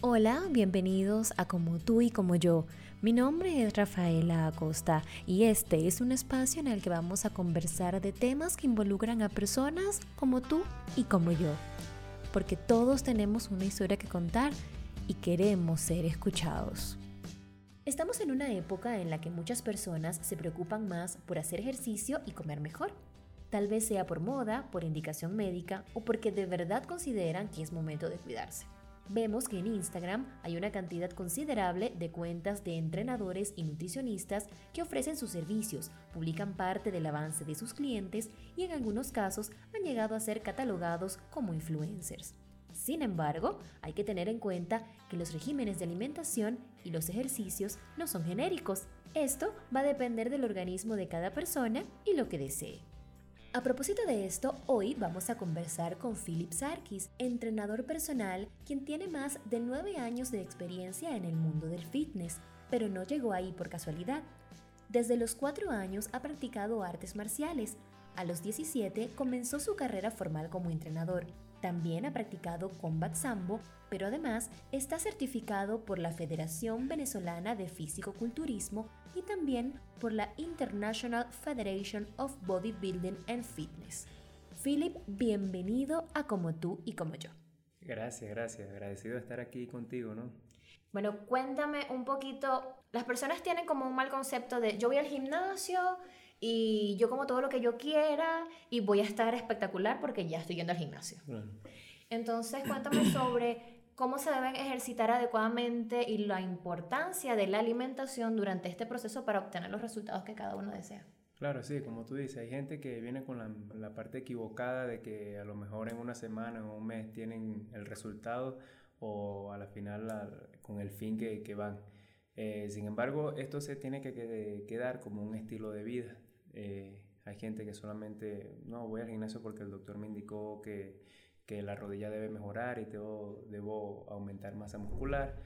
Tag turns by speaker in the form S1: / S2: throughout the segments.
S1: Hola, bienvenidos a Como tú y como yo. Mi nombre es Rafaela Acosta y este es un espacio en el que vamos a conversar de temas que involucran a personas como tú y como yo. Porque todos tenemos una historia que contar y queremos ser escuchados. Estamos en una época en la que muchas personas se preocupan más por hacer ejercicio y comer mejor. Tal vez sea por moda, por indicación médica o porque de verdad consideran que es momento de cuidarse vemos que en Instagram hay una cantidad considerable de cuentas de entrenadores y nutricionistas que ofrecen sus servicios, publican parte del avance de sus clientes y en algunos casos han llegado a ser catalogados como influencers. Sin embargo, hay que tener en cuenta que los regímenes de alimentación y los ejercicios no son genéricos. Esto va a depender del organismo de cada persona y lo que desee. A propósito de esto, hoy vamos a conversar con Philip Sarkis, entrenador personal, quien tiene más de nueve años de experiencia en el mundo del fitness, pero no llegó ahí por casualidad. Desde los cuatro años ha practicado artes marciales. A los 17 comenzó su carrera formal como entrenador también ha practicado Combat Sambo, pero además está certificado por la Federación Venezolana de Físico-Culturismo y también por la International Federation of Bodybuilding and Fitness. Philip, bienvenido a Como tú y como yo.
S2: Gracias, gracias. Agradecido de estar aquí contigo, ¿no?
S1: Bueno, cuéntame un poquito. Las personas tienen como un mal concepto de yo voy al gimnasio y yo como todo lo que yo quiera y voy a estar espectacular porque ya estoy yendo al gimnasio. Entonces, cuéntame sobre cómo se deben ejercitar adecuadamente y la importancia de la alimentación durante este proceso para obtener los resultados que cada uno desea.
S2: Claro, sí, como tú dices, hay gente que viene con la, la parte equivocada de que a lo mejor en una semana o un mes tienen el resultado o a la final con el fin que, que van. Eh, sin embargo, esto se tiene que quedar como un estilo de vida. Eh, hay gente que solamente, no, voy al gimnasio porque el doctor me indicó que, que la rodilla debe mejorar y debo, debo aumentar masa muscular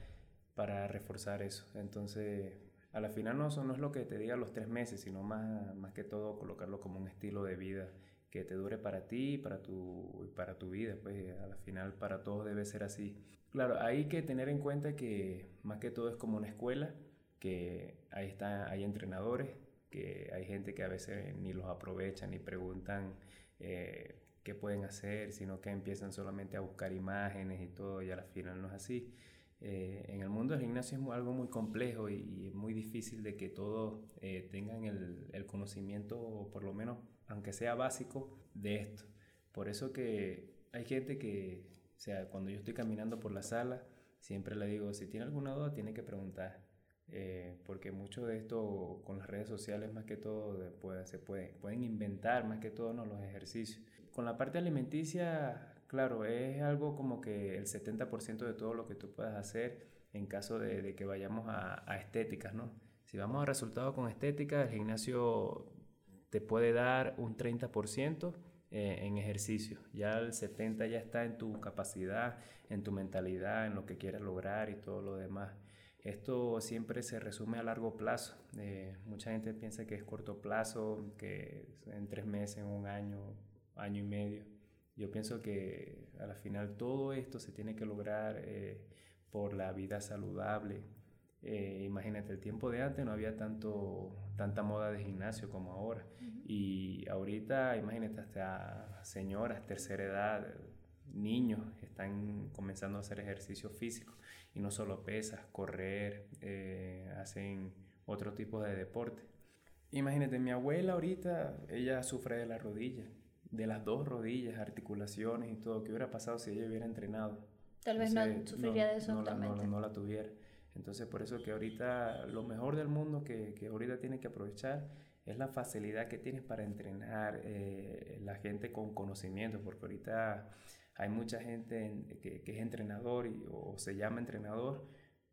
S2: para reforzar eso. Entonces, a la final no, no es lo que te diga los tres meses, sino más, más que todo colocarlo como un estilo de vida que te dure para ti, para tu, para tu vida, pues a la final para todos debe ser así. Claro, hay que tener en cuenta que más que todo es como una escuela, que ahí está, hay entrenadores, que hay gente que a veces ni los aprovechan ni preguntan eh, qué pueden hacer, sino que empiezan solamente a buscar imágenes y todo, y al final no es así. Eh, en el mundo del gimnasio es algo muy complejo y, muy difícil de que todos eh, tengan el, el, conocimiento, por lo menos, aunque sea básico, de esto. Por eso que hay gente que, o sea, cuando yo estoy caminando por la sala, siempre le digo, si tiene alguna duda, tiene que preguntar. Eh, porque mucho de esto con las redes sociales más que todo se puede, pueden inventar más que todo ¿no? los ejercicios. Con la parte alimenticia, claro, es algo como que el 70% de todo lo que tú puedas hacer en caso de, que vayamos a, a, estéticas, ¿no? Si vamos a resultados con estética, el gimnasio te puede dar un 30% eh, en ejercicio. Ya el 70% ya está en tu capacidad, en tu mentalidad, en lo que quieras lograr y todo lo demás. Esto siempre se resume a largo plazo. Eh, mucha gente piensa que es corto plazo, que en tres meses, en un año, año y medio. Yo pienso que a la final todo esto se tiene que lograr eh, por la vida saludable. Eh, imagínate, el tiempo de antes no había tanto, tanta moda de gimnasio como ahora. Y ahorita, imagínate, hasta señoras, tercera edad, niños están comenzando a hacer ejercicio físico y no solo pesas, correr, eh, hacen otro tipo de deporte. Imagínate, mi abuela ahorita, ella sufre de la rodilla, de las dos rodillas, articulaciones y todo. ¿Qué hubiera pasado si ella hubiera entrenado?
S1: Tal vez no sufriría de eso
S2: no, no, no, la tuviera. Entonces, por eso que ahorita lo mejor del mundo que, que ahorita tiene que aprovechar es la facilidad que tienes para entrenar eh, la gente con conocimiento, porque ahorita hay mucha gente que, es entrenador o se llama entrenador.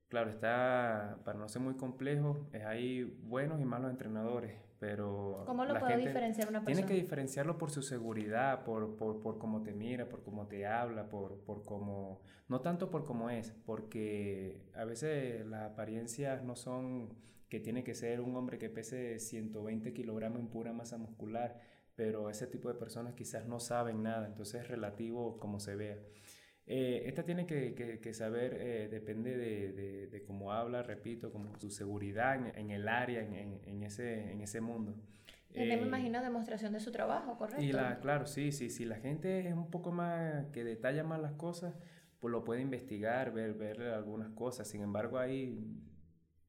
S2: Claro, está, para no ser muy complejo, es hay buenos y malos entrenadores, pero...
S1: ¿Cómo lo puede diferenciar una persona?
S2: Tiene que diferenciarlo por su seguridad, por, por, por cómo te mira, por cómo te habla, por, por cómo... No tanto por cómo es, porque a veces las apariencias no son que tiene que ser un hombre que pese 120 kilogramos en pura masa muscular pero ese tipo de personas quizás no saben nada, entonces es relativo como se vea. Eh, esta tiene que, que, saber, eh, depende de, de, de, cómo habla, repito, como su seguridad en, en el área, en, en, ese, en ese mundo.
S3: Y me imagino demostración de su trabajo, ¿correcto?
S2: Y la, claro, sí, sí, sí. La gente es un poco más, que detalla más las cosas, pues lo puede investigar, ver, ver algunas cosas. Sin embargo, hay,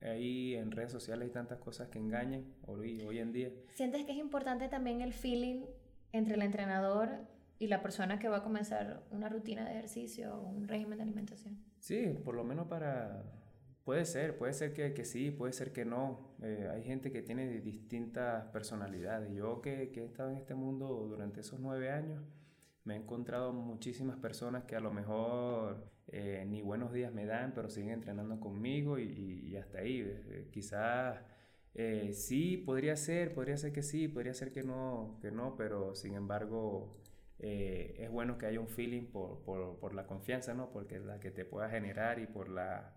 S2: ahí en redes sociales hay tantas cosas que engañan hoy, hoy en día.
S3: ¿Sientes que es importante también el feeling entre el entrenador y la persona que va a comenzar una rutina de ejercicio o un régimen de alimentación?
S2: Sí, por lo menos para... Puede ser, puede ser que, que sí, puede ser que no. Eh, hay gente que tiene distintas personalidades. Yo que, que he estado en este mundo durante esos nueve años, me he encontrado muchísimas personas que a lo mejor eh, ni buenos días me dan, pero siguen entrenando conmigo y, hasta ahí. Eh, quizás eh, sí, podría ser, podría ser que sí, podría ser que no, que no pero sin embargo es bueno que haya un feeling por, por, por, la confianza, ¿no? Porque la que te pueda generar y por la,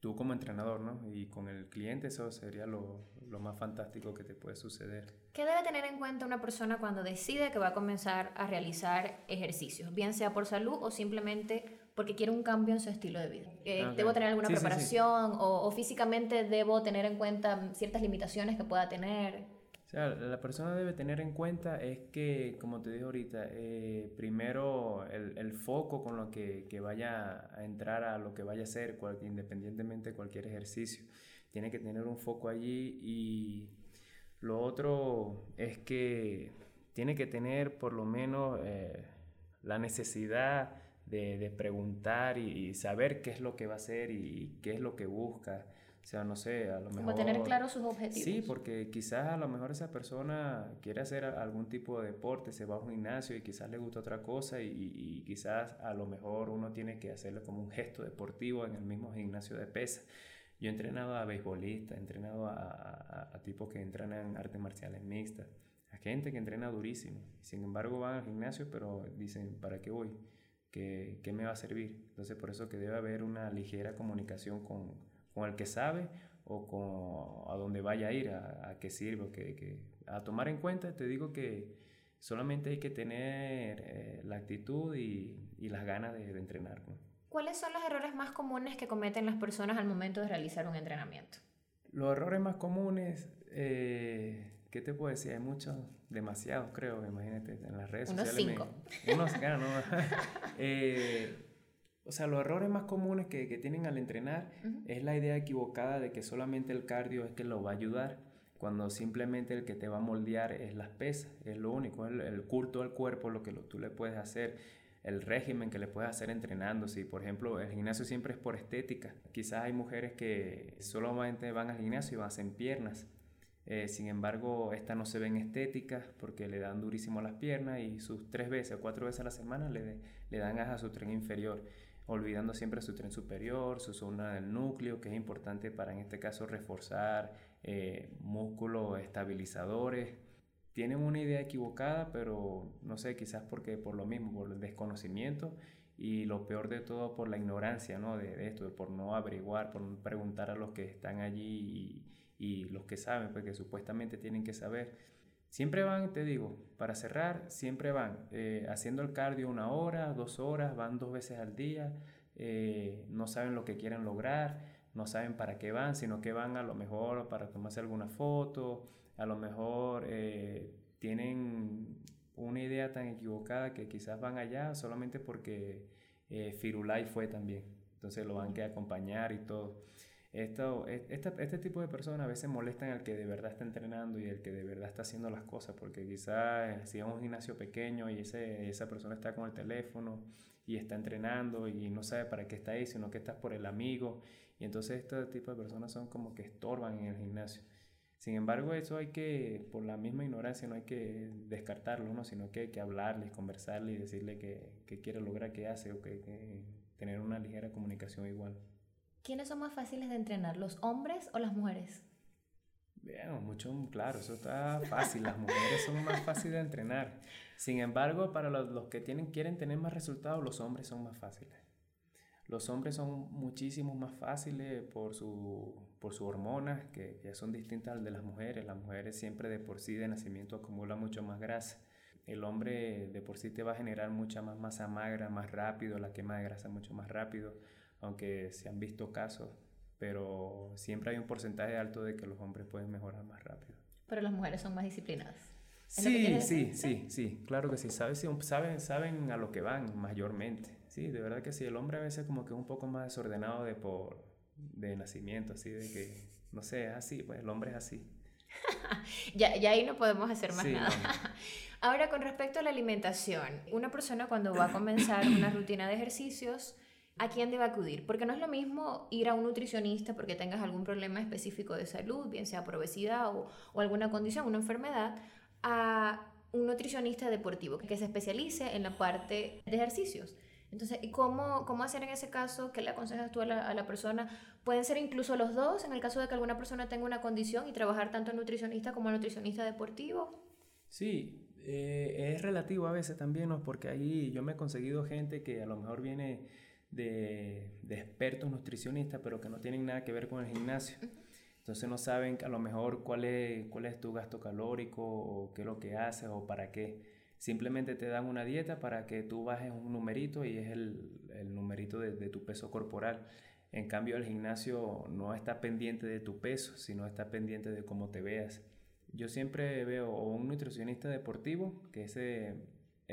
S2: tú como entrenador, ¿no? Y con el cliente eso sería lo, lo, más fantástico que te puede suceder.
S3: ¿Qué debe tener en cuenta una persona cuando decide que va a comenzar a realizar ejercicios, bien sea por salud o simplemente porque quiere un cambio en su estilo de vida? Eh, ah, ¿Debo tener alguna preparación O, o, físicamente debo tener en cuenta ciertas limitaciones que pueda tener?
S2: O sea, la persona debe tener en cuenta es que, como te dije ahorita, eh, primero el, el, foco con lo que, que, vaya a entrar a lo que vaya a hacer, cual, independientemente de cualquier ejercicio. Tiene que tener un foco allí y lo otro es que tiene que tener por lo menos eh, la necesidad de, de preguntar y, y, saber qué es lo que va a hacer y qué es lo que busca. O sea, no sé, a lo mejor...
S3: Como tener claro sus objetivos.
S2: Sí, porque quizás a lo mejor esa persona quiere hacer algún tipo de deporte, se va a un gimnasio y quizás le gusta otra cosa y, y quizás a lo mejor uno tiene que hacerle como un gesto deportivo en el mismo gimnasio de pesa. Yo he entrenado a beisbolistas, he entrenado a, a, a tipos que entrenan artes marciales mixtas, a gente que entrena durísimo. Sin embargo, van al gimnasio, pero dicen, ¿para qué voy? ¿Qué, ¿Qué me va a servir? Entonces, por eso que debe haber una ligera comunicación con con el que sabe o con a dónde vaya a ir, a, a qué sirve, que, que, a tomar en cuenta, te digo que solamente hay que tener eh, la actitud y, y, las ganas de, de entrenar.
S3: ¿Cuáles son los errores más comunes que cometen las personas al momento de realizar un entrenamiento?
S2: Los errores más comunes, eh, ¿qué te puedo decir? Hay muchos, demasiados creo, imagínate, en las redes
S3: unos
S2: sociales.
S3: Cinco.
S2: Me, unos cinco. no. eh, o sea, los errores más comunes que, que tienen al entrenar uh -huh. es la idea equivocada de que solamente el cardio es que lo va a ayudar, cuando simplemente el que te va a moldear es las pesas, es lo único, el, el culto al cuerpo, lo que lo, tú le puedes hacer, el régimen que le puedes hacer entrenando. Si, por ejemplo, el gimnasio siempre es por estética, quizás hay mujeres que solamente van al gimnasio y van a hacer piernas. Eh, sin embargo, estas no se ven estéticas porque le dan durísimo a las piernas y sus tres veces o cuatro veces a la semana le, le dan a su tren inferior olvidando siempre su tren superior, su zona del núcleo, que es importante para en este caso reforzar eh, músculos estabilizadores. Tienen una idea equivocada, pero no sé, quizás porque por lo mismo, por el desconocimiento y lo peor de todo por la ignorancia ¿no? de, de esto, por no averiguar, por no preguntar a los que están allí y, y los que saben, pues supuestamente tienen que saber. Siempre van, te digo, para cerrar, siempre van eh, haciendo el cardio una hora, dos horas, van dos veces al día, eh, no saben lo que quieren lograr, no saben para qué van, sino que van a lo mejor para tomarse alguna foto, a lo mejor eh, tienen una idea tan equivocada que quizás van allá solamente porque eh, Firulai fue también, entonces lo van que acompañar y todo. Esto, este, este tipo de personas a veces molestan al que de verdad está entrenando y al que de verdad está haciendo las cosas, porque quizás si es un gimnasio pequeño y ese, esa persona está con el teléfono y está entrenando y no sabe para qué está ahí, sino que está por el amigo, y entonces este tipo de personas son como que estorban en el gimnasio. Sin embargo, eso hay que, por la misma ignorancia, no hay que descartarlo, ¿no? sino que hay que hablarles, conversarle y decirle que, que quiere lograr, qué hace o que, que tener una ligera comunicación igual.
S3: ¿Quiénes son más fáciles de entrenar, los hombres o las mujeres?
S2: Bien, mucho, claro, eso está fácil. Las mujeres son más fáciles de entrenar. Sin embargo, para los, los, que tienen, quieren tener más resultados, los hombres son más fáciles. Los hombres son muchísimo más fáciles por sus por su hormonas, que ya son distintas al de las mujeres. Las mujeres siempre de por sí de nacimiento acumulan mucho más grasa. el hombre de por sí te va a generar mucha más masa magra más rápido, la quema de grasa mucho más rápido, aunque se han visto casos, pero siempre hay un porcentaje alto de que los hombres pueden mejorar más rápido.
S3: Pero las mujeres son más disciplinadas.
S2: Sí, sí, sí, sí, claro que sí. Saben, saben, saben a lo que van mayormente. Sí, de verdad que sí. El hombre a veces como que es un poco más desordenado de por de nacimiento, así de que, no sé, es así, pues el hombre es así.
S3: ya, ya ahí no podemos hacer más nada. Ahora, con respecto a la alimentación, una persona cuando va a comenzar una rutina de ejercicios, ¿a quién debe acudir? Porque no es lo mismo ir a un nutricionista porque tengas algún problema específico de salud, bien sea por obesidad o, o alguna condición, una enfermedad, a un nutricionista deportivo que se especialice en la parte de ejercicios. Entonces, ¿cómo, ¿cómo hacer en ese caso? ¿Qué le aconsejas tú a la, a la, persona? Pueden ser incluso los dos, en el caso de que alguna persona tenga una condición y trabajar tanto en nutricionista como en nutricionista deportivo.
S2: Sí, eh, es relativo a veces también, ¿no? porque ahí yo me he conseguido gente que a lo mejor viene de, de expertos nutricionistas, pero que no tienen nada que ver con el gimnasio. Entonces no saben a lo mejor cuál es, cuál es tu gasto calórico o qué es lo que haces o para qué. Simplemente te dan una dieta para que tú bajes un numerito y es el, el numerito de, de, tu peso corporal. En cambio, el gimnasio no está pendiente de tu peso, sino está pendiente de cómo te veas. Yo siempre veo un nutricionista deportivo que ese,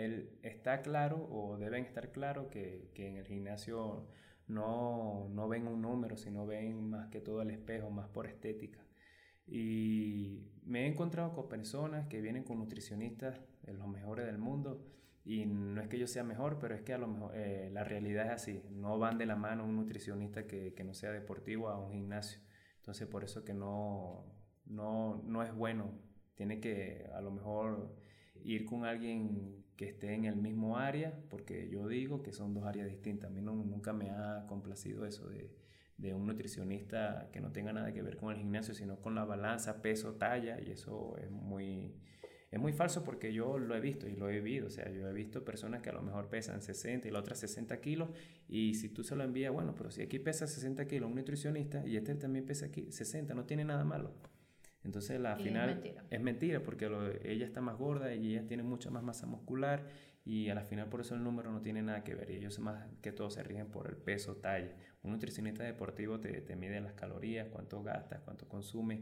S2: él está claro o deben estar claro que, que en el gimnasio no, no ven un número, sino ven más que todo el espejo, más por estética. Y me he encontrado con personas que vienen con nutricionistas los mejores del mundo. Y no es que yo sea mejor, pero es que a lo mejor eh, la realidad es así. No van de la mano un nutricionista que, que, no sea deportivo a un gimnasio. Entonces por eso que no, no, no es bueno. Tiene que a lo mejor ir con alguien que esté en el mismo área, porque yo digo que son dos áreas distintas. A mí nunca me ha complacido eso de, de un nutricionista que no tenga nada que ver con el gimnasio, sino con la balanza, peso, talla, y eso es muy es muy falso porque yo lo he visto y lo he vivido. O sea, yo he visto personas que a lo mejor pesan 60 y la otra 60 kilos. Y si tú se lo envías, bueno, pero si aquí pesa 60 kilos un nutricionista y este también pesa aquí 60, no tiene nada malo. Entonces, al final es mentira, es mentira porque ella está más gorda y ella tiene mucha más masa muscular y a la final por eso el número no tiene nada que ver y ellos más que todo se rigen por el peso, talla. Un nutricionista deportivo te, te mide las calorías, cuánto gastas, cuánto consumes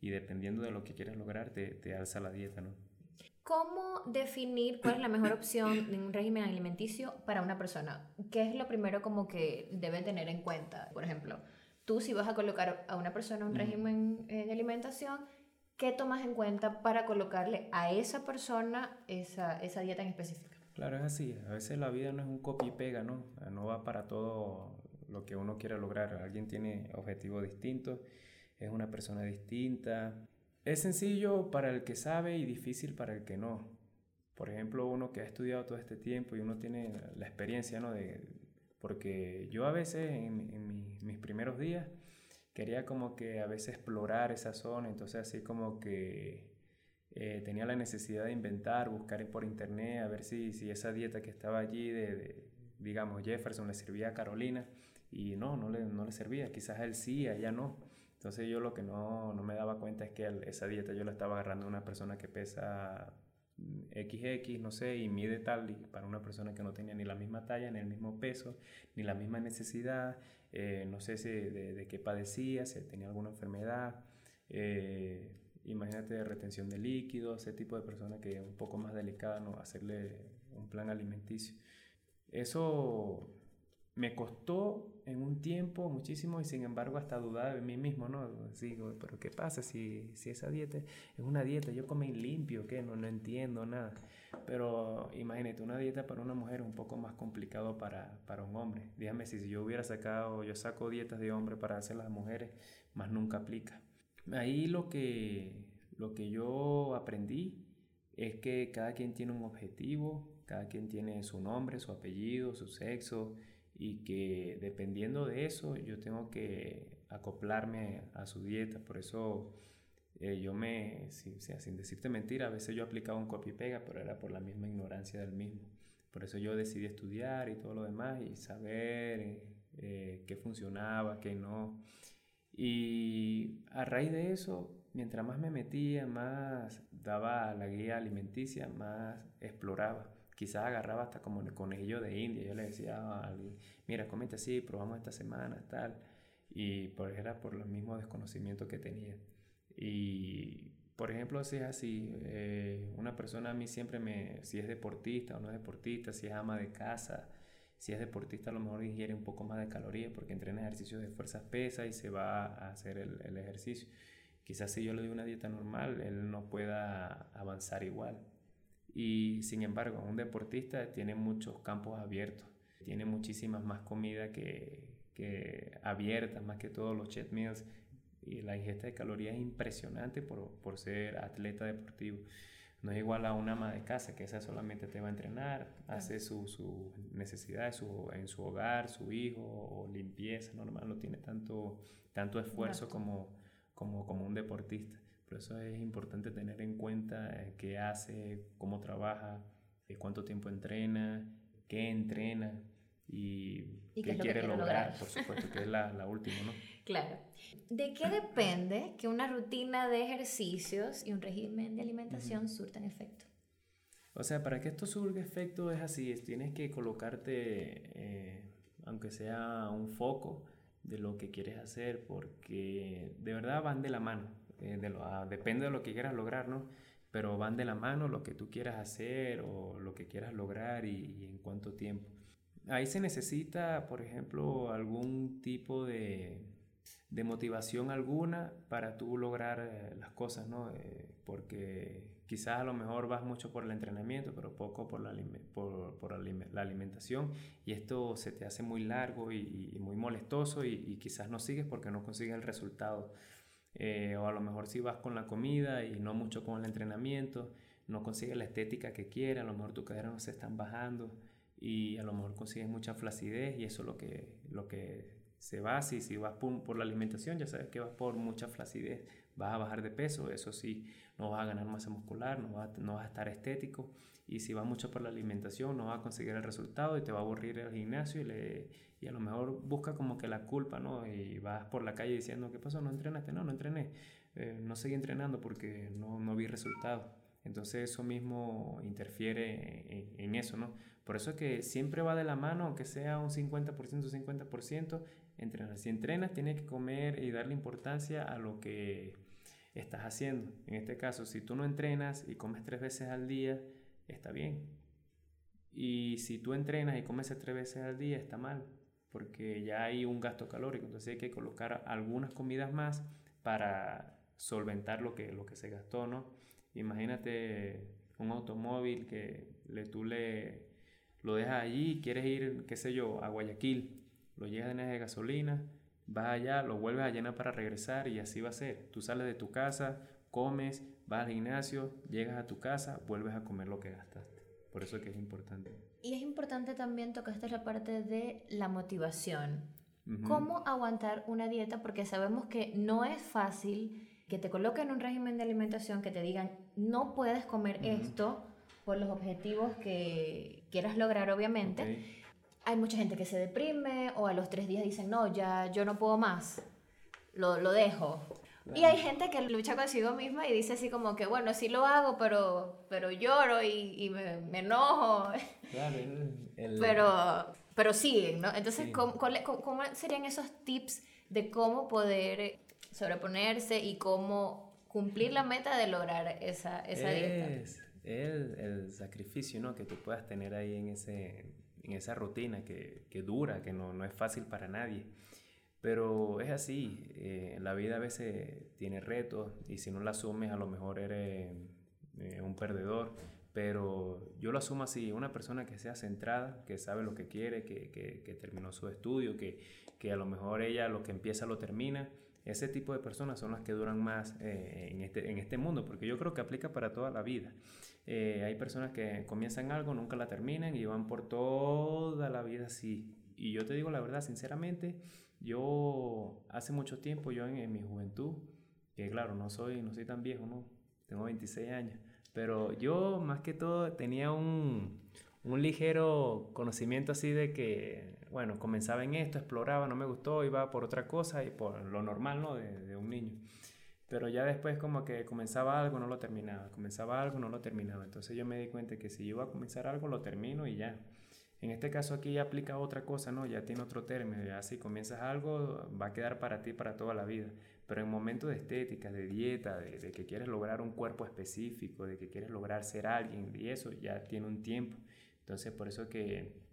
S2: y dependiendo de lo que quieres lograr te, te alza la dieta, ¿no?
S3: ¿Cómo definir cuál es la mejor opción en un régimen alimenticio para una persona? ¿Qué es lo primero como que debe tener en cuenta? Por ejemplo, tú si vas a colocar a una persona un régimen eh, de alimentación, ¿qué tomas en cuenta para colocarle a esa persona esa, esa dieta en específico?
S2: Claro, es así. A veces la vida no es un copy y pega, ¿no? No va para todo lo que uno quiere lograr. Alguien tiene objetivos distintos, es una persona distinta. Es sencillo para el que sabe y difícil para el que no. Por ejemplo, uno que ha estudiado todo este tiempo y uno tiene la experiencia, ¿no? De, porque yo a veces en, mis primeros días quería como que a veces explorar esa zona, entonces así como que eh, tenía la necesidad de inventar, buscar por internet, a ver si, si esa dieta que estaba allí de, de, digamos, Jefferson le servía a Carolina y no, no le, no le servía, quizás a él sí, a ella no. Entonces yo lo que no, no me daba cuenta es que esa dieta yo la estaba agarrando a una persona que pesa XX, no sé, y mide tal, y para una persona que no tenía ni la misma talla, ni el mismo peso, ni la misma necesidad, eh, no sé si de, qué padecía, si tenía alguna enfermedad, eh, imagínate retención de líquidos, ese tipo de persona que es un poco más delicada, ¿no? hacerle un plan alimenticio. Eso me costó en un tiempo muchísimo y sin embargo hasta dudar de mí mismo, ¿no? Digo, pero ¿qué pasa si, si esa dieta es una dieta? Yo comí limpio, ¿qué? No, no entiendo nada. Pero imagínate, una dieta para una mujer es un poco más complicado para, para un hombre. Dígame si, yo hubiera sacado, yo saco dietas de hombre para hacer las mujeres, más nunca aplica. Ahí lo que, lo que yo aprendí es que cada quien tiene un objetivo, cada quien tiene su nombre, su apellido, su sexo, y que dependiendo de eso yo tengo que acoplarme a su dieta. Por eso eh, yo me, sin, sin decirte mentira, a veces yo aplicaba un copy pega, pero era por la misma ignorancia del mismo. Por eso yo decidí estudiar y todo lo demás y saber eh, qué funcionaba, qué no. Y a raíz de eso mientras más me metía, más daba la guía alimenticia, más exploraba. Quizás agarraba hasta como el conejillo de India. Yo le decía a alguien, mira, comete así, probamos esta semana, tal. Y por, era por los mismos desconocimientos que tenía. Y, por ejemplo, si es así, eh, una persona a mí siempre me, si es deportista o no es deportista, si es ama de casa, si es deportista a lo mejor ingiere un poco más de calorías porque entrena ejercicios de fuerzas pesas y se va a hacer el, el ejercicio. Quizás si yo le doy una dieta normal, él no pueda avanzar igual. Y sin embargo, un deportista tiene muchos campos abiertos, tiene muchísimas más comida que, que abiertas, más que todos los chet meals. Y la ingesta de calorías es impresionante por, por ser atleta deportivo. No es igual a una ama de casa, que esa solamente te va a entrenar, hace sus su necesidades su, en su hogar, su hijo, o limpieza normal, no tiene tanto, tanto esfuerzo como, como, como un deportista. Por eso es importante tener en cuenta eh, qué hace, cómo trabaja, eh, cuánto tiempo entrena, qué entrena y, qué, quiere lograr, por supuesto, que es la, la última, ¿no?
S3: Claro. ¿De qué depende que una rutina de ejercicios y un régimen de alimentación surtan efecto?
S2: O sea, para que esto surga efecto es así, tienes que colocarte, eh, aunque sea un foco de lo que quieres hacer, porque de verdad van de la mano, eh, ah, depende de lo que quieras lograr, ¿no? Pero van de la mano lo que tú quieras hacer o lo que quieras lograr y en cuánto tiempo. Ahí se necesita, por ejemplo, algún tipo de, de motivación alguna para tú lograr eh, las cosas, ¿no? Eh, porque quizás a lo mejor vas mucho por el entrenamiento, pero poco por la, por, por la alimentación y esto se te hace muy largo y, muy molestoso y, quizás no sigues porque no consigues el resultado. Eh, o a lo mejor si vas con la comida y no mucho con el entrenamiento, no consigues la estética que quieres, a lo mejor tus caderas no se están bajando y a lo mejor consigues mucha flacidez y eso es lo que, lo que se va, si, si vas por, la alimentación, ya sabes que vas por mucha flacidez, vas a bajar de peso, eso sí, no vas a ganar masa muscular, no vas, no vas a estar estético, y si vas mucho por la alimentación, no vas a conseguir el resultado y te va a aburrir el gimnasio y, le, y a lo mejor busca como que la culpa, ¿no? Y vas por la calle diciendo, ¿qué pasó? ¿No entrenaste? No, no entrené, eh, no seguí entrenando porque no, no vi resultado. Entonces eso mismo interfiere en, en, eso, ¿no? Por eso es que siempre va de la mano, aunque sea un 50%, 50%, entrenar. Si entrenas, tienes que comer y darle importancia a lo que estás haciendo. En este caso, si tú no entrenas y comes tres veces al día, está bien. Y si tú entrenas y comes tres veces al día, está mal, porque ya hay un gasto calórico. Entonces hay que colocar algunas comidas más para solventar lo que, lo que se gastó, ¿no? Imagínate un automóvil que le, tú le, lo dejas allí, quieres ir, qué sé yo, a Guayaquil lo llenas de gasolina, vas allá, lo vuelves a llenar para regresar y así va a ser. Tú sales de tu casa, comes, vas al gimnasio, llegas a tu casa, vuelves a comer lo que gastaste. Por eso es que es importante.
S3: Y es importante también tocaste la parte de la motivación. ¿Cómo aguantar una dieta? Porque sabemos que no es fácil que te coloquen un régimen de alimentación, que te digan, no puedes comer esto por los objetivos que quieras lograr, obviamente hay mucha gente que se deprime o a los tres días dicen, no, ya yo no puedo más, lo, lo dejo. Y hay gente que lucha consigo misma y dice así como que, bueno, sí lo hago, pero, pero lloro y, y me, me, enojo. Claro, el, Pero, pero siguen, ¿no? Entonces, ¿cómo, ¿cómo, serían esos tips de cómo poder sobreponerse y cómo cumplir la meta de lograr esa, esa dieta?
S2: Es el, el sacrificio, ¿no? Que tú puedas tener ahí en ese en esa rutina que, que dura, que no, no, es fácil para nadie. Pero es así, eh, la vida a veces tiene retos y si no la asumes a lo mejor eres eh, un perdedor. Pero yo lo asumo así, una persona que sea centrada, que sabe lo que quiere, que, que, que terminó su estudio, que, que a lo mejor ella lo que empieza lo termina ese tipo de personas son las que duran más eh, en, este, en este mundo, porque yo creo que aplica para toda la vida. Eh, hay personas que comienzan algo, nunca la terminan y van por toda la vida así. Y yo te digo la verdad, sinceramente, yo hace mucho tiempo, yo en, mi juventud, que claro, no soy, no soy tan viejo, ¿no? Tengo 26 años, pero yo más que todo tenía un, un ligero conocimiento así de que, bueno, comenzaba en esto, exploraba, no me gustó, iba por otra cosa y por lo normal, ¿no? De, un niño. Pero ya después como que comenzaba algo, no lo terminaba, comenzaba algo, no lo terminaba. Entonces yo me di cuenta que si iba a comenzar algo, lo termino y ya. En este caso aquí ya aplica otra cosa, ¿no? Ya tiene otro término, ya si comienzas algo va a quedar para ti para toda la vida. Pero en momentos de estética, de dieta, de, de, que quieres lograr un cuerpo específico, de que quieres lograr ser alguien, y eso ya tiene un tiempo. Entonces por eso que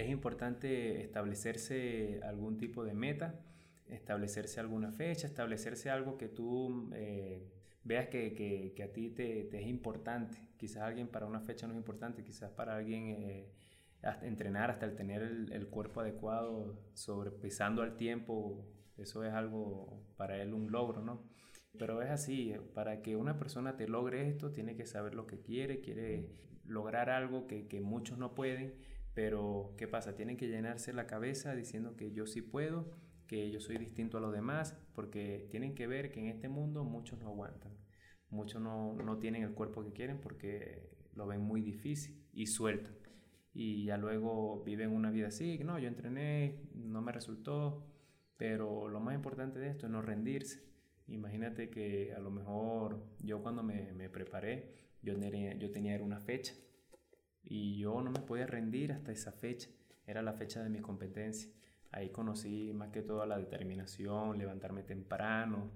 S2: es importante establecerse algún tipo de meta, establecerse alguna fecha, establecerse algo que tú eh, veas que, que, a ti te, es importante. Quizás alguien para una fecha no es importante, quizás para alguien... Eh, entrenar hasta el tener el, el, cuerpo adecuado, sobrepesando al tiempo, eso es algo para él un logro, ¿no? Pero es así, para que una persona te logre esto, tiene que saber lo que quiere, quiere lograr algo que, que muchos no pueden, pero ¿qué pasa? Tienen que llenarse la cabeza diciendo que yo sí puedo, que yo soy distinto a los demás, porque tienen que ver que en este mundo muchos no aguantan, muchos no, no tienen el cuerpo que quieren porque lo ven muy difícil y sueltan y ya luego viven una vida así, no, yo entrené, no me resultó, pero lo más importante de esto es no rendirse. Imagínate que a lo mejor yo cuando me, me preparé, yo tenía, yo tenía una fecha y yo no me podía rendir hasta esa fecha, era la fecha de mi competencia. Ahí conocí más que todo la determinación, levantarme temprano,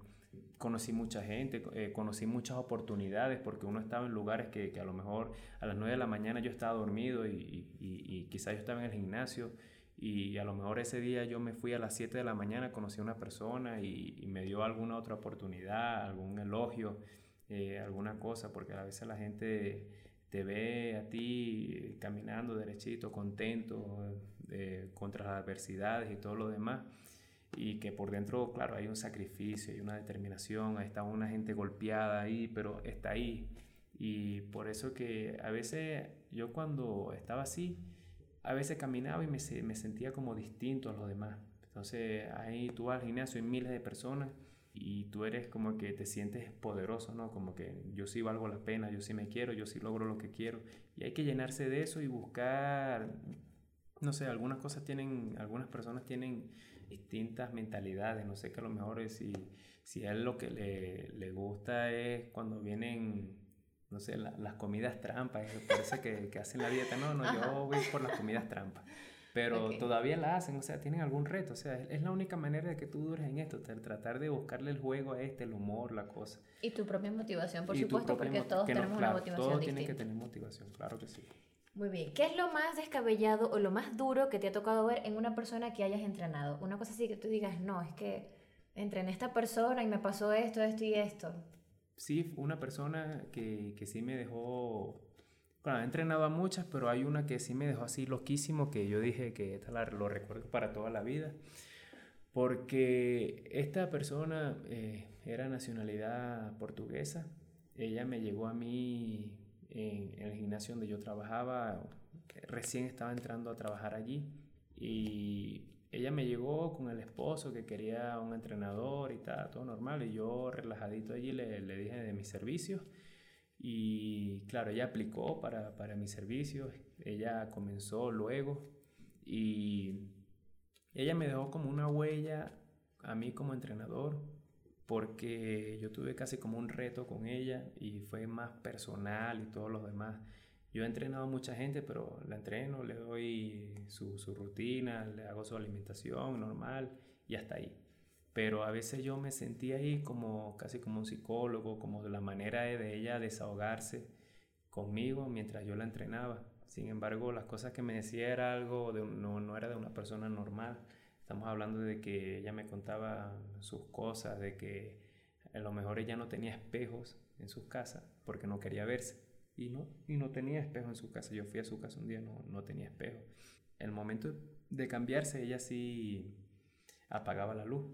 S2: conocí mucha gente, eh, conocí muchas oportunidades porque uno estaba en lugares que, a lo mejor a las 9 de la mañana yo estaba dormido y, y, y, quizás yo estaba en el gimnasio y a lo mejor ese día yo me fui a las 7 de la mañana, conocí a una persona y, me dio alguna otra oportunidad, algún elogio, eh, alguna cosa, porque a veces la gente te ve a ti caminando derechito, contento, eh, contra las adversidades y todo lo demás y que por dentro, claro, hay un sacrificio, hay una determinación, está una gente golpeada ahí, pero está ahí. Y por eso que a veces yo cuando estaba así, a veces caminaba y me, me sentía como distinto a los demás. Entonces ahí tú vas al gimnasio, hay miles de personas y tú eres como que te sientes poderoso, ¿no? Como que yo sí valgo la pena, yo sí me quiero, yo sí logro lo que quiero. Y hay que llenarse de eso y buscar, no sé, algunas cosas tienen, algunas personas tienen distintas mentalidades. No sé que a lo mejor es si, si a él lo que le, le gusta es cuando vienen, no sé, las comidas trampas. Parece que, que, hacen la dieta. No, no, yo voy por las comidas trampas. Pero todavía la hacen, o sea, tienen algún reto. O sea, es, la única manera de que tú dures en esto, tratar de buscarle el juego a este, el humor, la cosa.
S3: Y tu propia motivación, por supuesto, porque todos tenemos una motivación
S2: todos tienen que tener motivación, claro que sí.
S3: Muy bien. ¿Qué es lo más descabellado o lo más duro que te ha tocado ver en una persona que hayas entrenado? Una cosa así que tú digas, no, es que entrené a esta persona y me pasó esto, esto y esto.
S2: Sí, una persona que, que sí me dejó... Bueno, he entrenado a muchas, pero hay una que sí me dejó así loquísimo que yo dije que esta la, lo recuerdo para toda la vida. Porque esta persona eh, era nacionalidad portuguesa. Ella me llegó a mí en, el gimnasio donde yo trabajaba, recién estaba entrando a trabajar allí y ella me llegó con el esposo que quería un entrenador y tal, todo normal y yo relajadito allí le, le dije de mis servicios y claro, ella aplicó para, para mis servicios, ella comenzó luego y ella me dejó como una huella a mí como entrenador porque yo tuve casi como un reto con ella y fue más personal y todos los demás. Yo he entrenado a mucha gente, pero la entreno, le doy su, su rutina, le hago su alimentación normal y hasta ahí. Pero a veces yo me sentí ahí como casi como un psicólogo, como de la manera de ella desahogarse conmigo mientras yo la entrenaba. Sin embargo, las cosas que me decía era algo de, no, no era de una persona normal Estamos hablando de que ella me contaba sus cosas, de que a lo mejor ella no tenía espejos en su casa porque no quería verse. Y no, y no tenía espejo en su casa. Yo fui a su casa un día, no, no tenía espejo. El momento de cambiarse, ella sí apagaba la luz.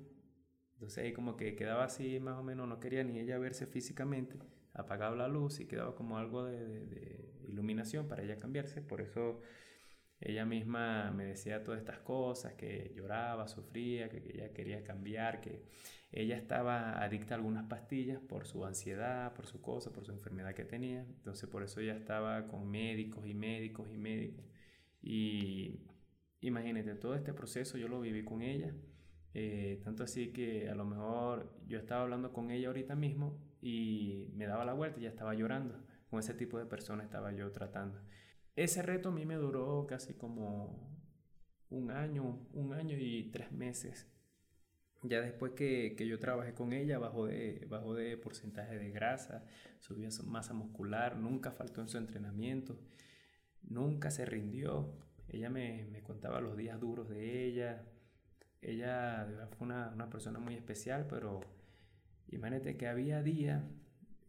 S2: Entonces ahí como que quedaba así más o menos, no quería ni ella verse físicamente, apagaba la luz y quedaba como algo de, iluminación para ella cambiarse. Por eso ella misma me decía todas estas cosas, que lloraba, sufría, que, ella quería cambiar, que ella estaba adicta a algunas pastillas por su ansiedad, por su cosa, por su enfermedad que tenía. Entonces por eso ella estaba con médicos y médicos y médicos. Y imagínate, todo este proceso yo lo viví con ella, Eh, tanto así que a lo mejor yo estaba hablando con ella ahorita mismo y me daba la vuelta y ya estaba llorando. Con ese tipo de personas estaba yo tratando. Ese reto a mí me duró casi como un año, un año y tres meses. Ya después que, que, yo trabajé con ella, bajó de, bajó de porcentaje de grasa, subió su masa muscular, nunca faltó en su entrenamiento, nunca se rindió. Ella me, me contaba los días duros de ella. Ella fue una, una persona muy especial, pero imagínate que había días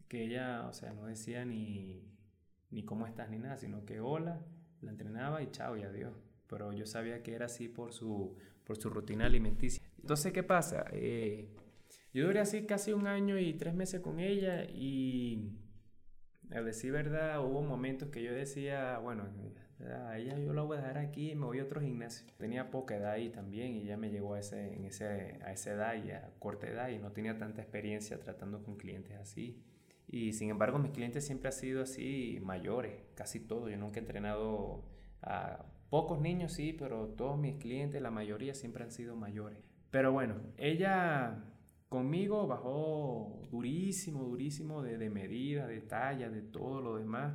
S2: que ella, o sea, no decía ni, ni cómo estás ni nada, sino que hola, la entrenaba y chao y adiós. Pero yo sabía que era así por su, por su rutina alimenticia. Entonces, ¿qué pasa? Eh, yo duré así casi un año y tres meses con ella y, a decir verdad, hubo momentos que yo decía, bueno, a ella yo la voy a dejar aquí y me voy a otro gimnasio. Tenía poca edad ahí también y ella me llegó a, ese, en ese, a esa edad y a corta edad y no tenía tanta experiencia tratando con clientes así. Y sin embargo, mis clientes siempre han sido así mayores, casi todos. Yo nunca he entrenado a pocos niños, sí, pero todos mis clientes, la mayoría siempre han sido mayores. Pero bueno, ella conmigo bajó durísimo, durísimo de, de medida, de talla, de todo lo demás.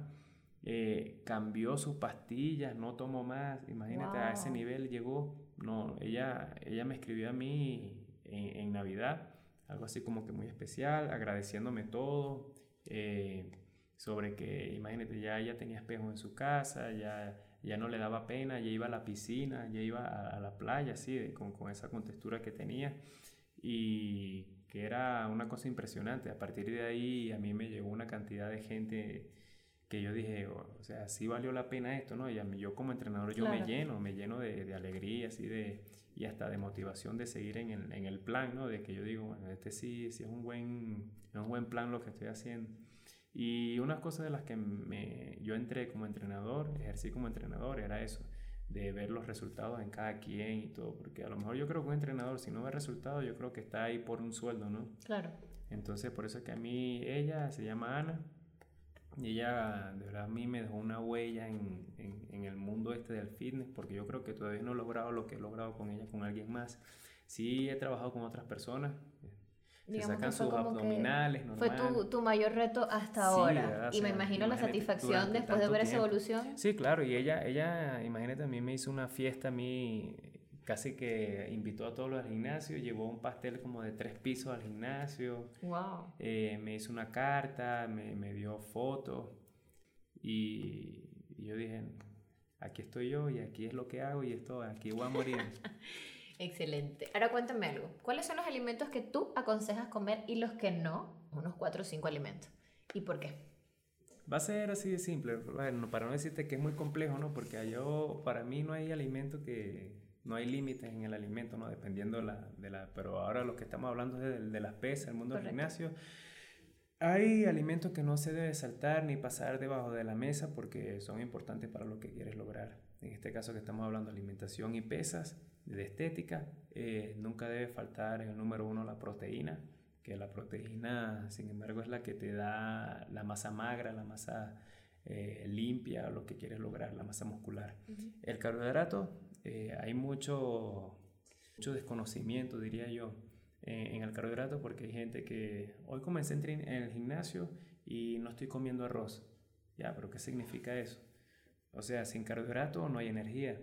S2: Eh, cambió sus pastillas, no tomó más. Imagínate, a ese nivel llegó. No, ella, ella me escribió a mí en, en Navidad, algo así como que muy especial, agradeciéndome todo. Eh, sobre que, imagínate, ya ella tenía espejo en su casa, ya, ya no le daba pena, ya iba a la piscina, ya iba a, la playa, así, con, con, esa contextura que tenía, y que era una cosa impresionante. A partir de ahí a mí me llegó una cantidad de gente que yo dije, o, sea, sí valió la pena esto, ¿no? Y a mí, yo como entrenador, yo me lleno, me lleno de, de, alegría, así de, y hasta de motivación de seguir en el, en el plan, ¿no? De que yo digo, bueno, este sí, sí es un buen, es un buen plan lo que estoy haciendo. Y una cosa de las que me, yo entré como entrenador, ejercí como entrenador, era eso, de ver los resultados en cada quien y todo, porque a lo mejor yo creo que un entrenador, si no ve resultados, yo creo que está ahí por un sueldo, ¿no?
S3: Claro.
S2: Entonces, por eso es que a mí, ella se llama Ana, y ella, de verdad, a mí me dejó una huella en, en, en, el mundo este del fitness, porque yo creo que todavía no he logrado lo que he logrado con ella, con alguien más. Sí he trabajado con otras personas, se sacan sus abdominales,
S3: Fue tu, tu, mayor reto hasta ahora. y me imagino la satisfacción después de ver esa evolución.
S2: Sí, claro, y ella, ella, imagínate, a mí me hizo una fiesta, a mí casi que invitó a todos los al gimnasio, llevó un pastel como de tres pisos al gimnasio.
S3: Wow.
S2: Eh, me hizo una carta, me, me dio fotos y, y yo dije, aquí estoy yo y aquí es lo que hago y esto, aquí voy a morir.
S3: Excelente. Ahora cuéntame algo. ¿Cuáles son los alimentos que tú aconsejas comer y los que no? Unos cuatro o cinco alimentos. ¿Y por qué?
S2: Va a ser así de simple. Bueno, para no decirte que es muy complejo, ¿no? Porque yo, para mí no hay alimento que... No hay límites en el alimento, ¿no? Dependiendo la, de la... Pero ahora lo que estamos hablando es de, de las pesas, el mundo del gimnasio. Hay alimentos que no se debe saltar ni pasar debajo de la mesa porque son importantes para lo que quieres lograr. En este caso que estamos hablando de alimentación y pesas, de estética, eh, nunca debe faltar el número uno la proteína, que la proteína, sin embargo, es la que te da la masa magra, la masa eh, limpia, lo que quieres lograr, la masa muscular. El carbohidrato, eh, hay mucho, mucho desconocimiento, diría yo, en el carbohidrato, porque hay gente que hoy comencé en el gimnasio y no estoy comiendo arroz. Ya, pero ¿qué significa eso? O sea, sin carbohidrato no hay energía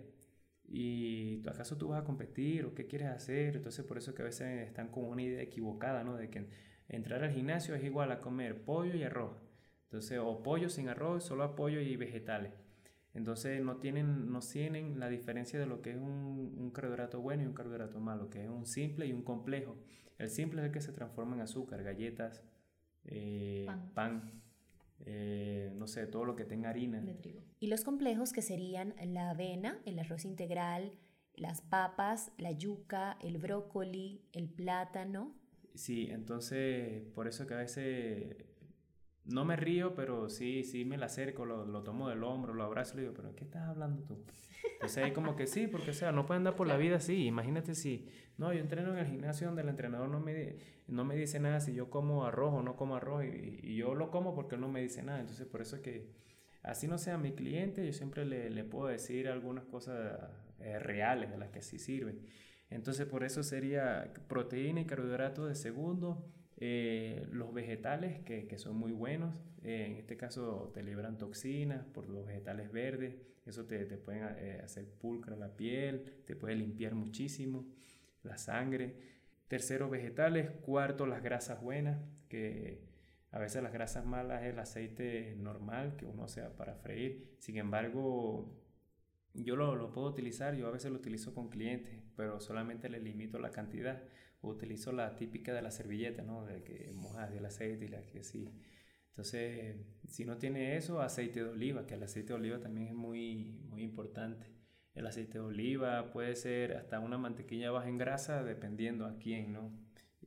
S2: y tú acaso tú vas a competir o qué quieres hacer, entonces por eso que a veces están con una idea equivocada, ¿no? De que entrar al gimnasio es igual a comer pollo y arroz, entonces o pollo sin arroz, solo pollo y vegetales. Entonces no tienen, no tienen la diferencia de lo que es un, un carbohidrato bueno y un carbohidrato malo, que es un simple y un complejo. El simple es el que se transforma en azúcar, galletas, eh, pan eh, no sé, todo lo que tenga harina.
S3: Y los complejos que serían la avena, el arroz integral, las papas, la yuca, el brócoli, el plátano.
S2: Sí, entonces por eso que a veces no me río, pero sí, sí me la acerco, lo, lo tomo del hombro, lo abrazo y le digo, pero ¿qué estás hablando tú? Entonces ahí como que sí, porque o sea, no puede andar por la vida así. Imagínate si, no, yo entreno en el gimnasio donde el entrenador no me, no me dice nada si yo como arroz o no como arroz y, y yo lo como porque él no me dice nada. Entonces por eso es que así no sea mi cliente, yo siempre le, le puedo decir algunas cosas eh, reales de las que sí sirven. Entonces por eso sería proteína y carbohidrato de segundo, eh, los vegetales que, que, son muy buenos, eh, en este caso te liberan toxinas por los vegetales verdes, eso te, te pueden eh, hacer pulcra la piel, te puede limpiar muchísimo la sangre. Tercero, vegetales. Cuarto, las grasas buenas, que a veces las grasas malas es el aceite normal que uno sea para freír. Sin embargo, yo lo, lo, puedo utilizar, yo a veces lo utilizo con clientes, pero solamente le limito la cantidad. Utilizo la típica de la servilleta, ¿no? De que mojas el aceite y la que sí. Entonces, si no tiene eso, aceite de oliva, que el aceite de oliva también es muy, muy importante. El aceite de oliva puede ser hasta una mantequilla baja en grasa, dependiendo a quién, ¿no?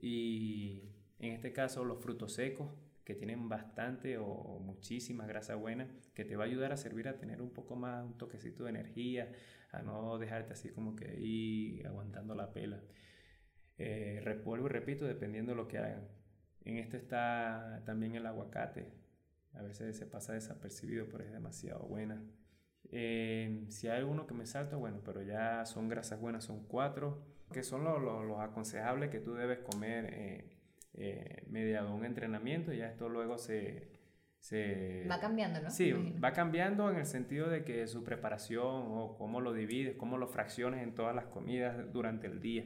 S2: Y en este caso, los frutos secos, que tienen bastante o muchísima grasa buena, que te va a ayudar a servir a tener un poco más, un toquecito de energía, a no dejarte así como que ahí aguantando la pela. Eh, y repito, dependiendo de lo que hagan. En esto está también el aguacate. A veces se pasa desapercibido, pero es demasiado buena. Eh, si hay uno que me salta, bueno, pero ya son grasas buenas, son cuatro, que son los lo, aconsejables que tú debes comer eh, eh, mediado un entrenamiento. Ya esto luego se, se...
S3: Va cambiando, ¿no?
S2: Sí, va cambiando en el sentido de que su preparación o cómo lo divides, cómo lo fracciones en todas las comidas durante el día,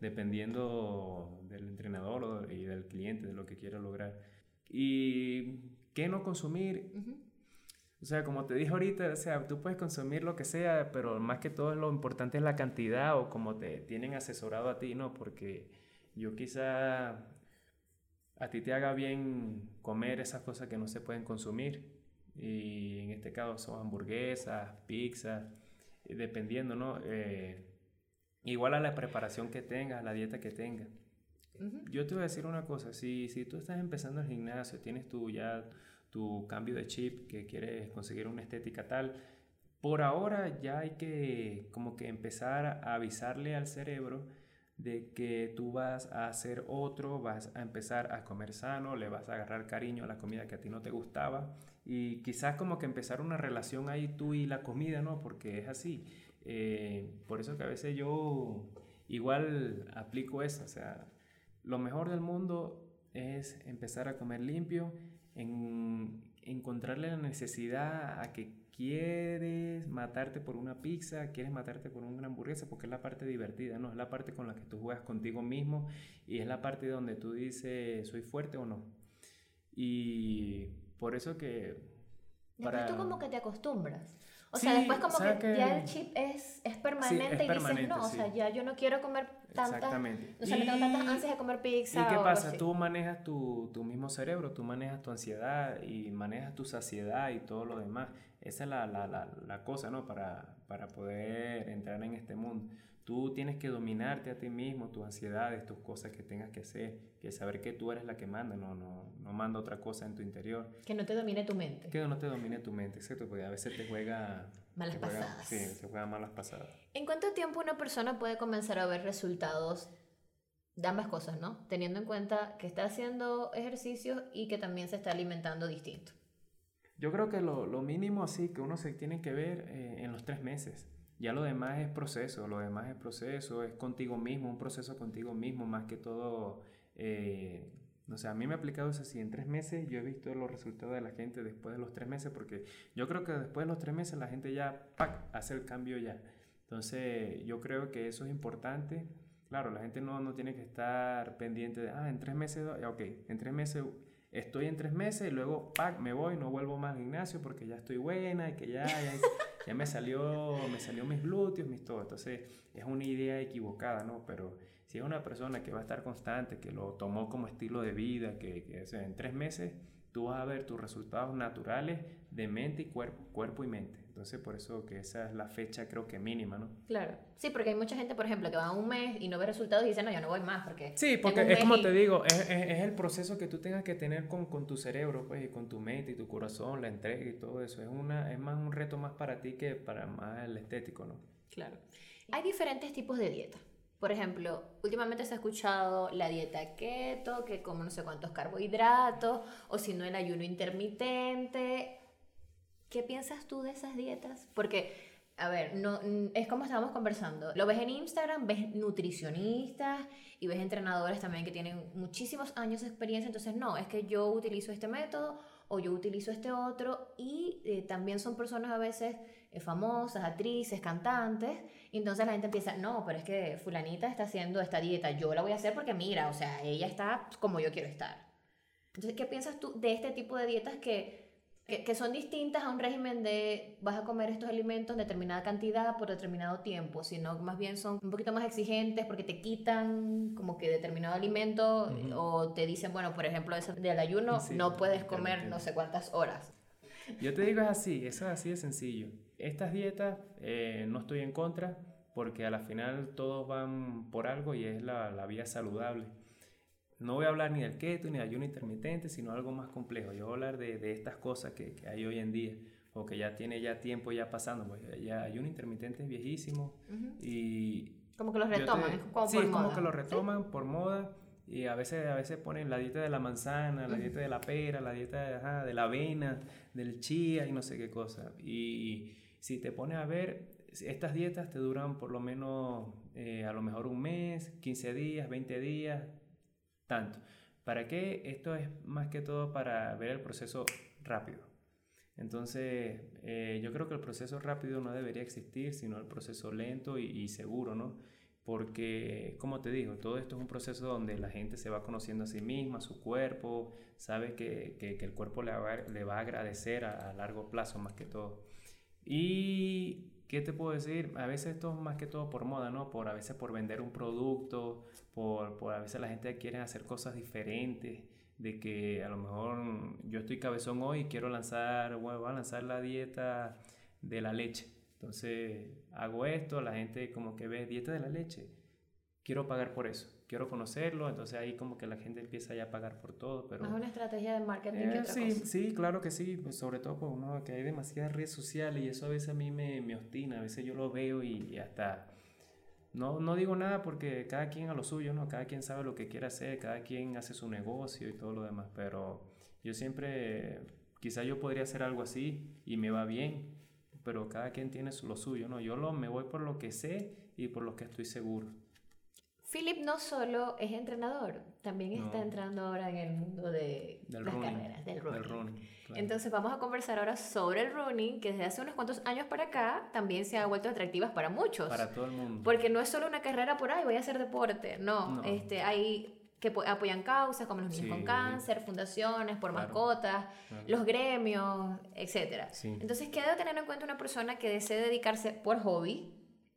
S2: dependiendo del entrenador y del cliente, de lo que quiera lograr. ¿Y qué no consumir? O sea, como te dije ahorita, o sea, tú puedes consumir lo que sea, pero más que todo lo importante es la cantidad o como te tienen asesorado a ti, ¿no? Porque yo quizá a ti te haga bien comer esas cosas que no se pueden consumir. Y en este caso son hamburguesas, pizzas, dependiendo, ¿no? Eh, igual a la preparación que tengas, la dieta que tengas. Yo te voy a decir una cosa, si, si tú estás empezando el gimnasio, tienes tú ya tu cambio de chip, que quieres conseguir una estética tal, por ahora ya hay que como que empezar a avisarle al cerebro de que tú vas a hacer otro, vas a empezar a comer sano, le vas a agarrar cariño a la comida que a ti no te gustaba y quizás como que empezar una relación ahí tú y la comida, ¿no? Porque es así. Eh, por eso que a veces yo igual aplico eso, o sea, lo mejor del mundo es empezar a comer limpio, en encontrarle la necesidad a que quieres matarte por una pizza, quieres matarte por una hamburguesa, porque es la parte divertida, ¿no? Es la parte con la que tú juegas contigo mismo y es la parte donde tú dices, ¿soy fuerte o no? Y por eso que...
S3: Para... tú como que te acostumbras. O sea, después como que, ya el chip es, es permanente y dices, no, o sea, ya yo no quiero comer tantas... Exactamente. O sea, no tengo tantas ansias de comer pizza.
S2: ¿Y qué pasa? Tú manejas tu, tu, mismo cerebro, tú manejas tu ansiedad y manejas tu saciedad y todo lo demás. Esa es la, la, la, la cosa, ¿no? Para, para poder entrar en este mundo. Tú tienes que dominarte a ti mismo, tus ansiedades, tus cosas que tengas que hacer, que saber que tú eres la que manda, no, no, no manda otra cosa en tu interior.
S3: Que no te domine tu mente.
S2: Que no te domine tu mente, ¿cierto? Porque a veces te juega...
S3: Malas pasadas.
S2: sí, te juega malas pasadas.
S3: ¿En cuánto tiempo una persona puede comenzar a ver resultados de ambas cosas, ¿no? Teniendo en cuenta que está haciendo ejercicio y que también se está alimentando distinto.
S2: Yo creo que lo, lo mínimo así que uno se tiene que ver eh, en los tres meses. Ya lo demás es proceso, lo demás es proceso, es contigo mismo, un proceso contigo mismo, más que todo, eh, no sé, a mí me ha aplicado eso así, en tres meses yo he visto los resultados de la gente después de los tres meses, porque yo creo que después de los tres meses la gente ya, ¡pac!, hace el cambio ya. Entonces yo creo que eso es importante. Claro, la gente no, no tiene que estar pendiente de, ah, en tres meses, ok, en tres meses estoy en tres meses y luego ¡pac! me voy, no vuelvo más al gimnasio porque ya estoy buena y que ya, ya, me, salió, me salió mis glúteos, mis todo. Entonces es una idea equivocada, ¿no? Pero si es una persona que va a estar constante, que lo tomó como estilo de vida, que, que en tres meses tú vas a ver tus resultados naturales de mente y cuerpo, cuerpo y mente. Entonces, por eso que esa es la fecha, creo que mínima, ¿no?
S3: Claro. Sí, porque hay mucha gente, por ejemplo, que va un mes y no ve resultados y dice, no, yo no voy más, porque...
S2: Sí, porque es como te digo, es, es, el proceso que tú tengas que tener con, con, tu cerebro, pues, y con tu mente y tu corazón, la entrega y todo eso. Es, una, es más un reto más para ti que para más el estético, ¿no?
S3: Claro. Hay diferentes tipos de dieta. Por ejemplo, últimamente se ha escuchado la dieta keto, que como no sé cuántos carbohidratos, o si no el ayuno intermitente. ¿Qué piensas tú de esas dietas? Porque a ver, no, es como estábamos conversando. Lo ves en Instagram, ves nutricionistas y ves entrenadores también que tienen muchísimos años de experiencia. Entonces, no, es que yo utilizo este método o yo utilizo este otro. Y eh, también son personas a veces eh, famosas, actrices, cantantes. Y entonces la gente empieza, no, pero es que fulanita está haciendo esta dieta. Yo la voy a hacer porque mira, o sea, ella está como yo quiero estar. Entonces, ¿qué piensas tú de este tipo de dietas que que, son distintas a un régimen de vas a comer estos alimentos en determinada cantidad por determinado tiempo, sino más bien son un poquito más exigentes porque te quitan como que determinado alimento o te dicen, bueno, por ejemplo, del ayuno no puedes comer no sé cuántas horas.
S2: Yo te digo es así, eso es así de sencillo. Estas dietas eh, no estoy en contra porque a la final todos van por algo y es la, la vía saludable. No voy a hablar ni del keto ni del ayuno intermitente, sino algo más complejo. Yo voy a hablar de, de estas cosas que, que, hay hoy en día o que ya tiene ya tiempo ya pasando. Pues ya ayuno intermitente es viejísimo y...
S3: Como que lo retoman, es
S2: como sí, como que lo retoman por moda y a veces, a veces ponen la dieta de la manzana, la dieta de la pera, la dieta de, ajá, de la avena, del chía y no sé qué cosa. Y si te pones a ver, estas dietas te duran por lo menos eh, a lo mejor un mes, 15 días, 20 días, tanto. ¿Para qué? Esto es más que todo para ver el proceso rápido. Entonces, eh, yo creo que el proceso rápido no debería existir, sino el proceso lento y, seguro, ¿no? Porque, como te digo, todo esto es un proceso donde la gente se va conociendo a sí misma, su cuerpo, sabe que, que, el cuerpo le va, le va a agradecer a, a, largo plazo más que todo. Y ¿qué te puedo decir? A veces esto es más que todo por moda, ¿no? Por a veces por vender un producto, por, por a veces la gente quiere hacer cosas diferentes, de que a lo mejor yo estoy cabezón hoy y quiero lanzar, bueno, voy a lanzar la dieta de la leche. Entonces hago esto, la gente como que ve dieta de la leche, quiero pagar por eso quiero conocerlo, entonces ahí como que la gente empieza ya a pagar por todo, pero...
S3: Es una estrategia de marketing eh, otra
S2: sí, Sí, claro que sí, pues sobre todo por uno que hay demasiadas redes sociales y eso a veces a mí me, me obstina, a veces yo lo veo y, hasta... No, no digo nada porque cada quien a lo suyo, ¿no? Cada quien sabe lo que quiere hacer, cada quien hace su negocio y todo lo demás, pero yo siempre, quizá yo podría hacer algo así y me va bien, pero cada quien tiene lo suyo, ¿no? Yo lo, me voy por lo que sé y por lo que estoy seguro.
S3: Philip no solo es entrenador, también está entrando ahora en el mundo de las carreras, del running. Entonces vamos a conversar ahora sobre el running, que desde hace unos cuantos años para acá también se ha vuelto atractivas para muchos.
S2: Para todo el mundo.
S3: Porque no es solo una carrera por ahí, voy a hacer deporte, no, este hay que apoyan causas como los niños con cáncer, fundaciones por mascotas, los gremios, etc. Entonces, ¿qué debe tener en cuenta una persona que desee dedicarse por hobby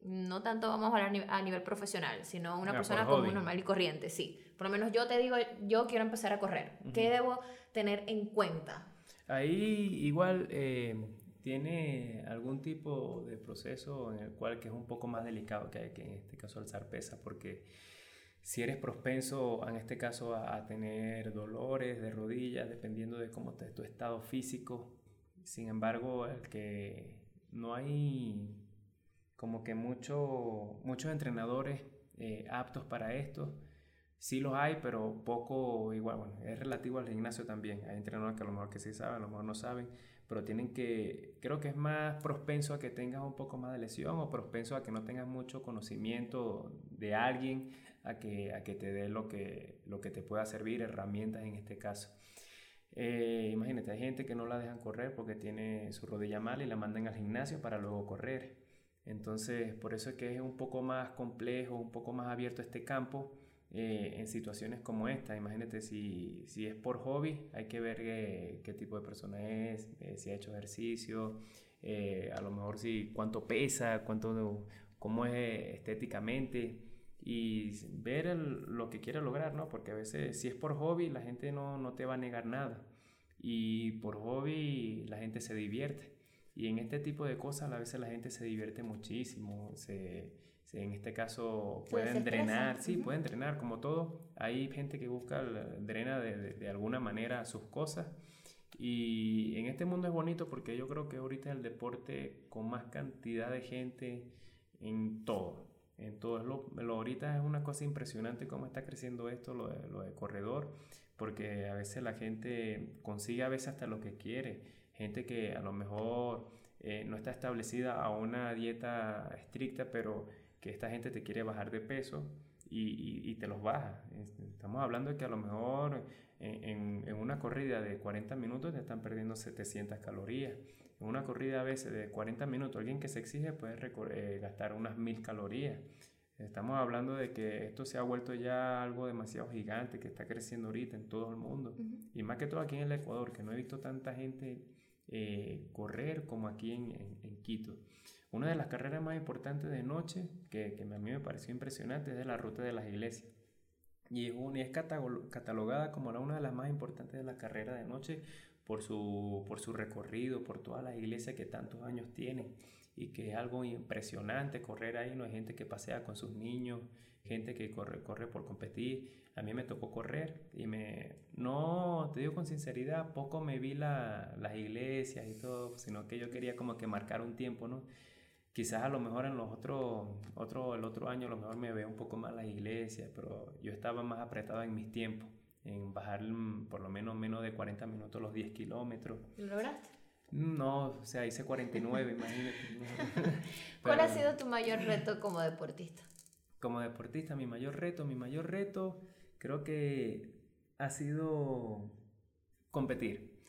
S3: no tanto vamos a hablar a nivel profesional, sino una persona común, normal y corriente, sí. Por lo menos yo te digo, yo quiero empezar a correr. ¿Qué debo tener en cuenta?
S2: Ahí igual eh, tiene algún tipo de proceso en el cual que es un poco más delicado que, que en este caso alzar pesa, porque si eres propenso en este caso a, tener dolores de rodillas, dependiendo de cómo esté tu estado físico, sin embargo, el que no hay como que mucho, muchos entrenadores eh, aptos para esto. Sí los hay, pero poco igual, bueno, es relativo al gimnasio también. Hay entrenadores que a lo mejor que sí saben, a lo mejor no saben, pero tienen que, creo que es más propenso a que tengas un poco más de lesión o propenso a que no tengas mucho conocimiento de alguien, a que, a que te dé lo que, lo que te pueda servir, herramientas en este caso. Eh, imagínate, hay gente que no la dejan correr porque tiene su rodilla mal y la mandan al gimnasio para luego correr. Entonces, por eso es que es un poco más complejo, un poco más abierto este campo eh, en situaciones como esta. Imagínate si, si, es por hobby, hay que ver qué, tipo de persona es, eh, si ha hecho ejercicio, eh, a lo mejor si cuánto pesa, cuánto, cómo es estéticamente y ver lo que quiere lograr, ¿no? Porque a veces si es por hobby, la gente no, no te va a negar nada. Y por hobby la gente se divierte. Y en este tipo de cosas a veces la gente se divierte muchísimo, se, en este caso pueden drenar, sí, pueden drenar como todo. Hay gente que busca, drena de, de, alguna manera sus cosas. Y en este mundo es bonito porque yo creo que ahorita es el deporte con más cantidad de gente en todo. En todo. Lo, lo, ahorita es una cosa impresionante cómo está creciendo esto, lo de, lo de corredor, porque a veces la gente consigue a veces hasta lo que quiere gente que a lo mejor eh, no está establecida a una dieta estricta, pero que esta gente te quiere bajar de peso y, te los baja. Estamos hablando de que a lo mejor en, en, una corrida de 40 minutos te están perdiendo 700 calorías. En una corrida a veces de 40 minutos, alguien que se exige puede eh, gastar unas 1000 calorías. Estamos hablando de que esto se ha vuelto ya algo demasiado gigante que está creciendo ahorita en todo el mundo. Y más que todo aquí en el Ecuador, que no he visto tanta gente eh, correr como aquí en, Quito. Una de las carreras más importantes de noche, que, a mí me pareció impresionante, es la ruta de las iglesias. Y es, y es catalogada como una de las más importantes de la carrera de noche por su, por su recorrido, por todas las iglesias que tantos años tienen y que es algo impresionante correr ahí, no hay gente que pasea con sus niños, gente que corre, corre por competir. A mí me tocó correr y me, no, te digo con sinceridad, poco me vi la, las iglesias y todo, sino que yo quería como que marcar un tiempo, ¿no? Quizás a lo mejor en los otros, otro, el otro año a lo mejor me veo un poco más las iglesias, pero yo estaba más apretado en mis tiempos en bajar por lo menos menos de 40 minutos los 10 kilómetros.
S3: ¿Lo lograste?
S2: No, o sea, hice 49, imagínate.
S3: ¿Cuál ha sido tu mayor reto como deportista?
S2: Como deportista, mi mayor reto, mi mayor reto creo que ha sido competir.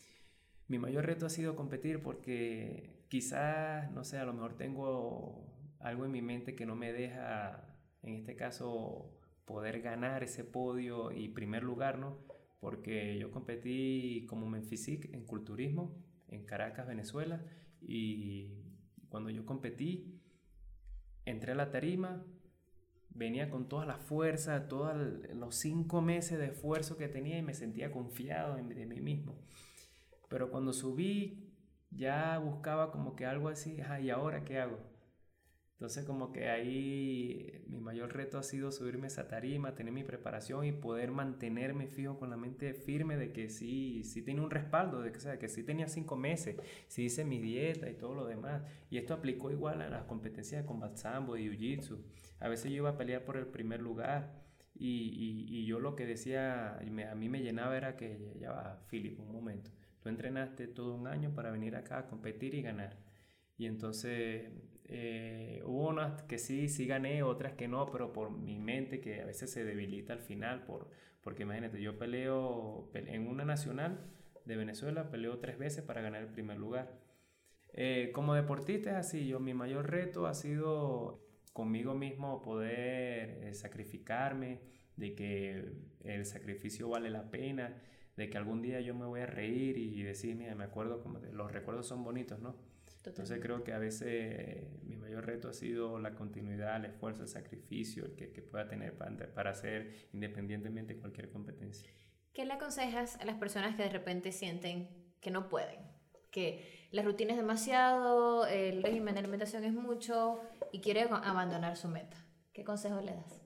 S2: Mi mayor reto ha sido competir porque quizás, no sé, a lo mejor tengo algo en mi mente que no me deja, en este caso, poder ganar ese podio y primer lugar, ¿no? Porque yo competí como Menfisic en culturismo en Caracas, Venezuela, y cuando yo competí, entré a la tarima, venía con toda la fuerza, todos los cinco meses de esfuerzo que tenía y me sentía confiado en, de mí mismo. Pero cuando subí, ya buscaba como que algo así, ¿y ahora qué hago? Entonces como que ahí mi mayor reto ha sido subirme esa tarima, tener mi preparación y poder mantenerme fijo con la mente firme de que sí, sí tiene un respaldo, de que, sea, que sí tenía cinco meses, sí hice mi dieta y todo lo demás. Y esto aplicó igual a las competencias de combat sambo y jiu-jitsu. A veces yo iba a pelear por el primer lugar y, y, yo lo que decía, a mí me llenaba era que ya va, Philip, un momento. Tú entrenaste todo un año para venir acá a competir y ganar. Y entonces eh, hubo unas que sí, sí gané, otras que no, pero por mi mente que a veces se debilita al final, por, porque imagínate, yo peleo, en una nacional de Venezuela, peleo tres veces para ganar el primer lugar. Eh, como deportista es así, yo mi mayor reto ha sido conmigo mismo poder eh, sacrificarme, de que el sacrificio vale la pena, de que algún día yo me voy a reír y decir, mira, me acuerdo, como los recuerdos son bonitos, ¿no? Entonces creo que a veces mi mayor reto ha sido la continuidad, el esfuerzo, el sacrificio el que, que pueda tener para, para hacer independientemente cualquier competencia.
S3: ¿Qué le aconsejas a las personas que de repente sienten que no pueden? Que la rutina es demasiado, el régimen de alimentación es mucho y quieren abandonar su meta. ¿Qué consejo le das?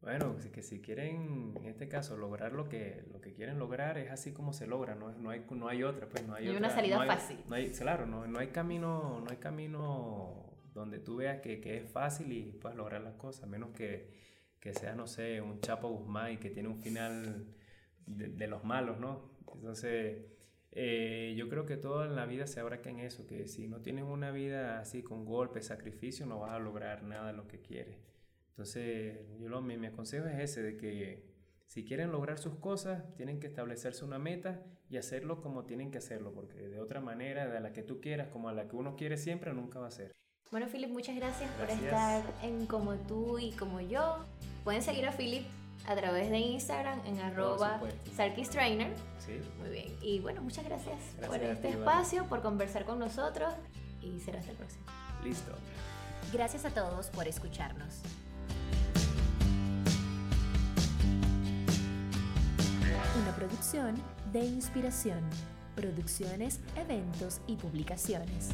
S2: Bueno, que si quieren, en este caso, lograr lo que, lo que quieren lograr, es así como se logra, no, no, hay, no hay otra, pues no hay,
S3: una salida fácil.
S2: No hay, claro, no, no, hay camino, no hay camino donde tú veas que, que, es fácil y puedas lograr las cosas, menos que, que sea, no sé, un Chapo Guzmán y que tiene un final de, de los malos, ¿no? Entonces, eh, yo creo que todo en la vida se abraca en eso, que si no tienes una vida así con golpes, sacrificio, no vas a lograr nada de lo que quieres. Entonces, yo lo, mi, mi aconsejo es ese, de que si quieren lograr sus cosas, tienen que establecerse una meta y hacerlo como tienen que hacerlo, porque de otra manera, de la que tú quieras, como a la que uno quiere siempre, nunca va a ser.
S3: Bueno, Philip, muchas gracias, por estar en Como tú y como yo. Pueden seguir a Philip a través de Instagram en arroba Trainer.
S2: Sí.
S3: Muy bien. Y bueno, muchas gracias, por este espacio, por conversar con nosotros y será hasta el próximo.
S2: Listo.
S3: Gracias a todos por escucharnos. Una producción de inspiración. Producciones, eventos y publicaciones.